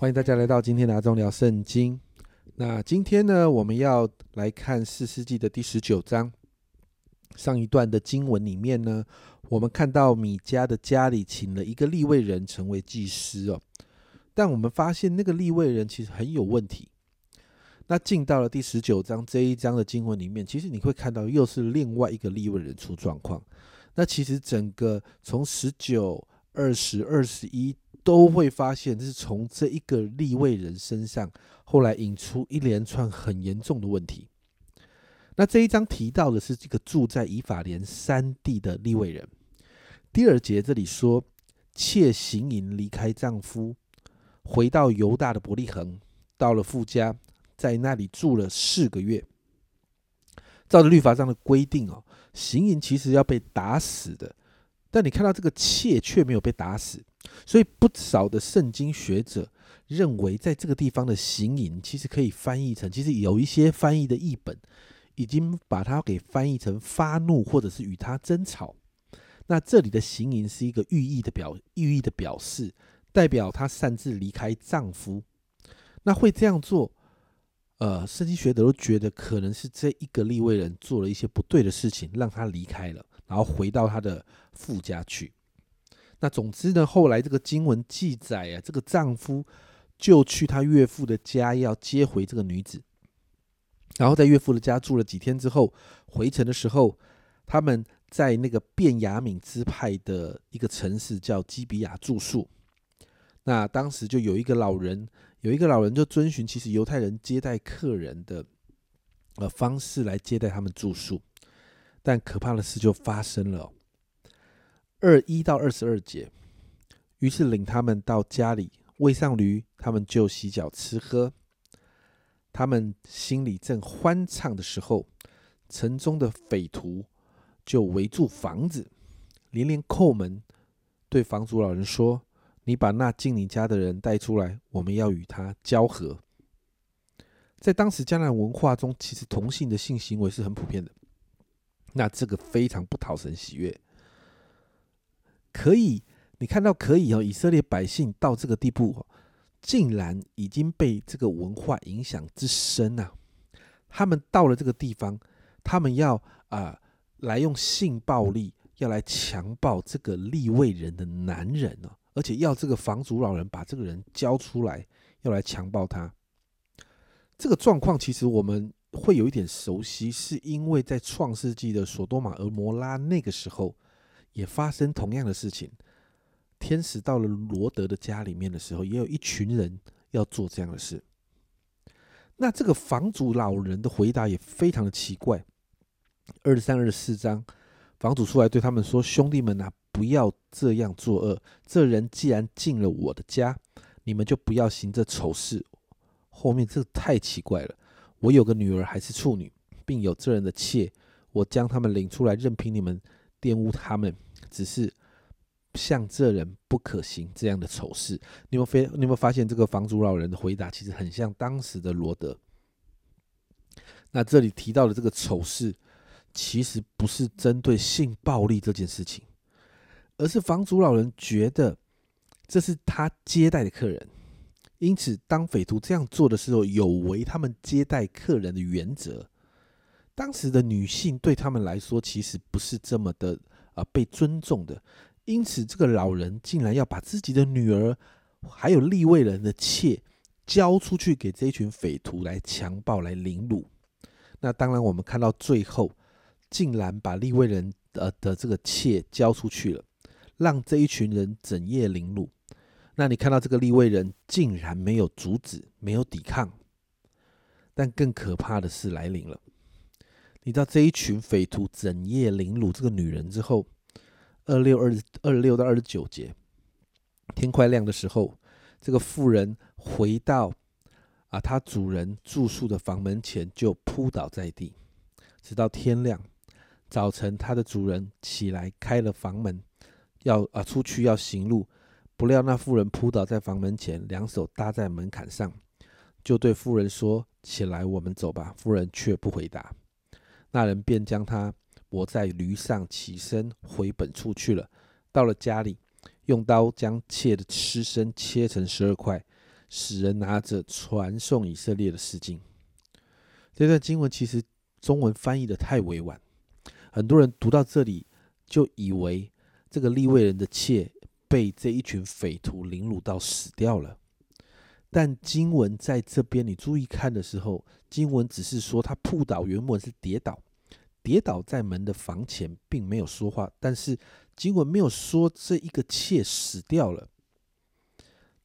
欢迎大家来到今天的阿忠聊圣经。那今天呢，我们要来看四世纪的第十九章。上一段的经文里面呢，我们看到米迦的家里请了一个立位人成为祭司哦，但我们发现那个立位人其实很有问题。那进到了第十九章这一章的经文里面，其实你会看到又是另外一个立位人出状况。那其实整个从十九、二十、二十一都会发现，是从这一个立位人身上，后来引出一连串很严重的问题。那这一章提到的是这个住在以法莲山地的立位人。第二节这里说，妾行淫离开丈夫，回到犹大的伯利恒，到了富家。在那里住了四个月，照着律法上的规定哦，行淫其实要被打死的，但你看到这个妾却没有被打死，所以不少的圣经学者认为，在这个地方的行淫其实可以翻译成，其实有一些翻译的译本已经把它给翻译成发怒或者是与他争吵。那这里的行淫是一个寓意的表寓意的表示，代表她擅自离开丈夫，那会这样做。呃，圣经学者都觉得可能是这一个立位人做了一些不对的事情，让她离开了，然后回到她的父家去。那总之呢，后来这个经文记载啊，这个丈夫就去他岳父的家要接回这个女子，然后在岳父的家住了几天之后，回城的时候，他们在那个便雅敏支派的一个城市叫基比亚住宿。那当时就有一个老人。有一个老人就遵循其实犹太人接待客人的呃方式来接待他们住宿，但可怕的事就发生了。二一到二十二节，于是领他们到家里喂上驴，他们就洗脚吃喝。他们心里正欢畅的时候，城中的匪徒就围住房子，连连叩门，对房主老人说。你把那进你家的人带出来，我们要与他交合。在当时江南文化中，其实同性的性行为是很普遍的。那这个非常不讨神喜悦。可以，你看到可以哦，以色列百姓到这个地步，竟然已经被这个文化影响之深啊！他们到了这个地方，他们要啊来用性暴力，要来强暴这个立位人的男人哦。而且要这个房主老人把这个人交出来，要来强暴他。这个状况其实我们会有一点熟悉，是因为在创世纪的索多玛俄摩拉那个时候，也发生同样的事情。天使到了罗德的家里面的时候，也有一群人要做这样的事。那这个房主老人的回答也非常的奇怪。二十三、二十四章，房主出来对他们说：“兄弟们啊！”不要这样作恶。这人既然进了我的家，你们就不要行这丑事。后面这太奇怪了。我有个女儿还是处女，并有这人的妾，我将他们领出来，任凭你们玷污他们。只是像这人不可行这样的丑事。你有非你有没有发现这个房主老人的回答其实很像当时的罗德？那这里提到的这个丑事，其实不是针对性暴力这件事情。而是房主老人觉得这是他接待的客人，因此当匪徒这样做的时候，有违他们接待客人的原则。当时的女性对他们来说，其实不是这么的啊被尊重的。因此，这个老人竟然要把自己的女儿还有立位人的妾交出去给这一群匪徒来强暴、来凌辱。那当然，我们看到最后，竟然把立位人呃的这个妾交出去了。让这一群人整夜凌辱，那你看到这个立位人竟然没有阻止，没有抵抗，但更可怕的事来临了。你知道这一群匪徒整夜凌辱这个女人之后，二六二二六到二十九节，天快亮的时候，这个妇人回到啊，她主人住宿的房门前就扑倒在地，直到天亮。早晨，她的主人起来开了房门。要啊，出去要行路，不料那妇人扑倒在房门前，两手搭在门槛上，就对妇人说：“起来，我们走吧。”妇人却不回答。那人便将他驮在驴上，起身回本处去了。到了家里，用刀将妾的尸身切成十二块，使人拿着传送以色列的诗经。这段经文其实中文翻译的太委婉，很多人读到这里就以为这个立位人的妾被这一群匪徒凌辱到死掉了。但经文在这边，你注意看的时候，经文只是说他扑倒，原文是跌倒，跌倒在门的房前，并没有说话。但是经文没有说这一个妾死掉了。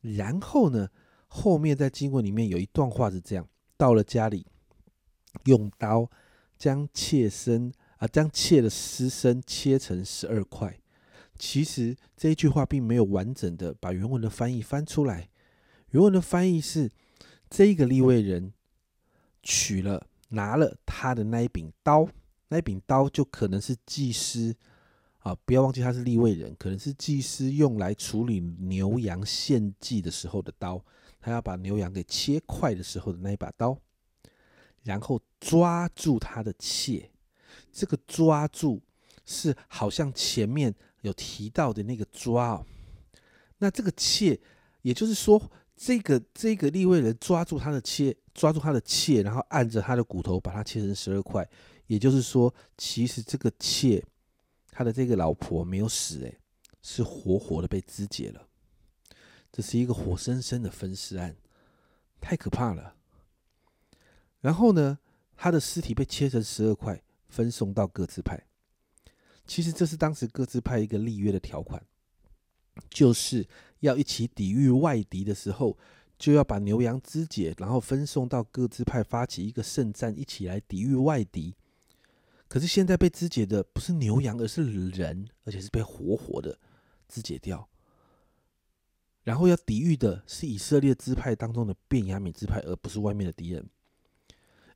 然后呢，后面在经文里面有一段话是这样：到了家里，用刀将妾身啊，将妾的尸身切成十二块。其实这一句话并没有完整的把原文的翻译翻出来。原文的翻译是：这个立位人取了拿了他的那一柄刀，那一柄刀就可能是祭司啊，不要忘记他是立位人，可能是祭司用来处理牛羊献祭的时候的刀，他要把牛羊给切块的时候的那一把刀，然后抓住他的妾，这个抓住是好像前面有提到的那个抓哦，那这个妾，也就是说。这个这个立位人抓住他的切，抓住他的切，然后按着他的骨头把它切成十二块。也就是说，其实这个切，他的这个老婆没有死，诶，是活活的被肢解了。这是一个活生生的分尸案，太可怕了。然后呢，他的尸体被切成十二块，分送到各自派。其实这是当时各自派一个立约的条款。就是要一起抵御外敌的时候，就要把牛羊肢解，然后分送到各支派，发起一个圣战，一起来抵御外敌。可是现在被肢解的不是牛羊，而是人，而且是被活活的肢解掉。然后要抵御的是以色列支派当中的便雅悯支派，而不是外面的敌人。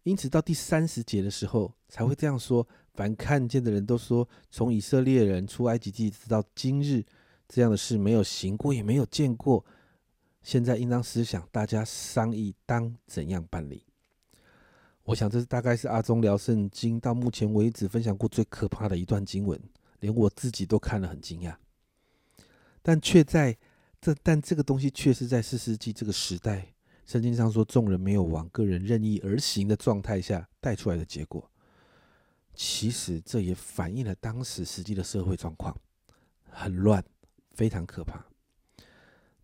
因此到第三十节的时候才会这样说：凡看见的人都说，从以色列人出埃及记直到今日。这样的事没有行过，也没有见过。现在应当思想，大家商议当怎样办理。我想，这大概是阿忠聊圣经到目前为止分享过最可怕的一段经文，连我自己都看了很惊讶。但却在这，但这个东西却是在四世纪这个时代，圣经上说众人没有往个人任意而行的状态下带出来的结果。其实这也反映了当时实际的社会状况，很乱。非常可怕，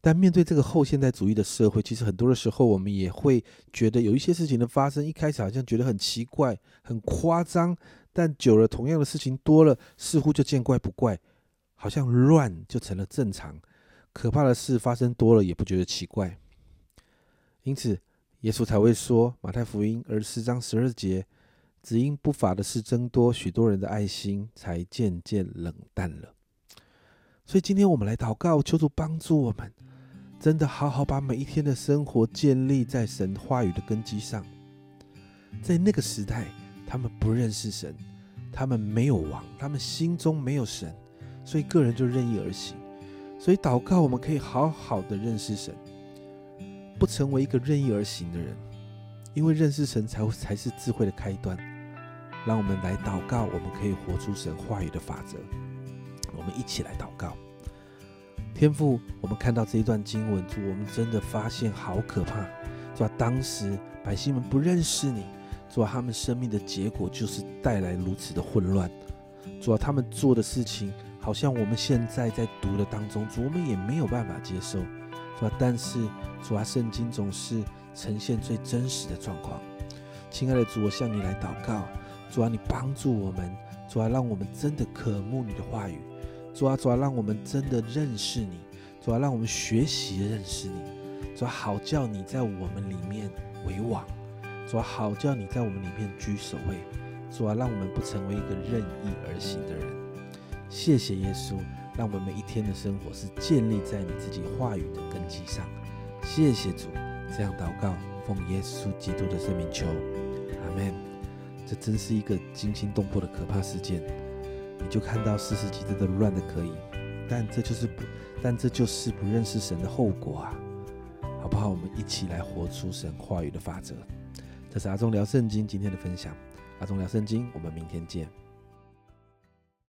但面对这个后现代主义的社会，其实很多的时候，我们也会觉得有一些事情的发生，一开始好像觉得很奇怪、很夸张，但久了，同样的事情多了，似乎就见怪不怪，好像乱就成了正常。可怕的事发生多了，也不觉得奇怪。因此，耶稣才会说，马太福音二十四章十二节，只因不法的事增多，许多人的爱心才渐渐冷淡了。所以今天我们来祷告，求主帮助我们，真的好好把每一天的生活建立在神话语的根基上。在那个时代，他们不认识神，他们没有王，他们心中没有神，所以个人就任意而行。所以祷告，我们可以好好的认识神，不成为一个任意而行的人，因为认识神才才是智慧的开端。让我们来祷告，我们可以活出神话语的法则。我们一起来祷告，天父，我们看到这一段经文，主，我们真的发现好可怕。主啊，当时百姓们不认识你，主啊，他们生命的结果就是带来如此的混乱。主啊，他们做的事情，好像我们现在在读的当中，主我们也没有办法接受。主啊，但是主啊，圣经总是呈现最真实的状况。亲爱的主，我向你来祷告，主啊，你帮助我们，主啊，让我们真的渴慕你的话语。主啊，主啊，让我们真的认识你；主啊，让我们学习认识你；主啊，好叫你在我们里面为王；主啊，好叫你在我们里面居首位；主啊，让我们不成为一个任意而行的人。谢谢耶稣，让我们每一天的生活是建立在你自己话语的根基上。谢谢主，这样祷告，奉耶稣基督的圣名求，阿门。这真是一个惊心动魄的可怕事件。你就看到四十几真的乱的可以，但这就是不，但这就是不认识神的后果啊，好不好？我们一起来活出神话语的法则。这是阿忠聊圣经今天的分享，阿忠聊圣经，我们明天见。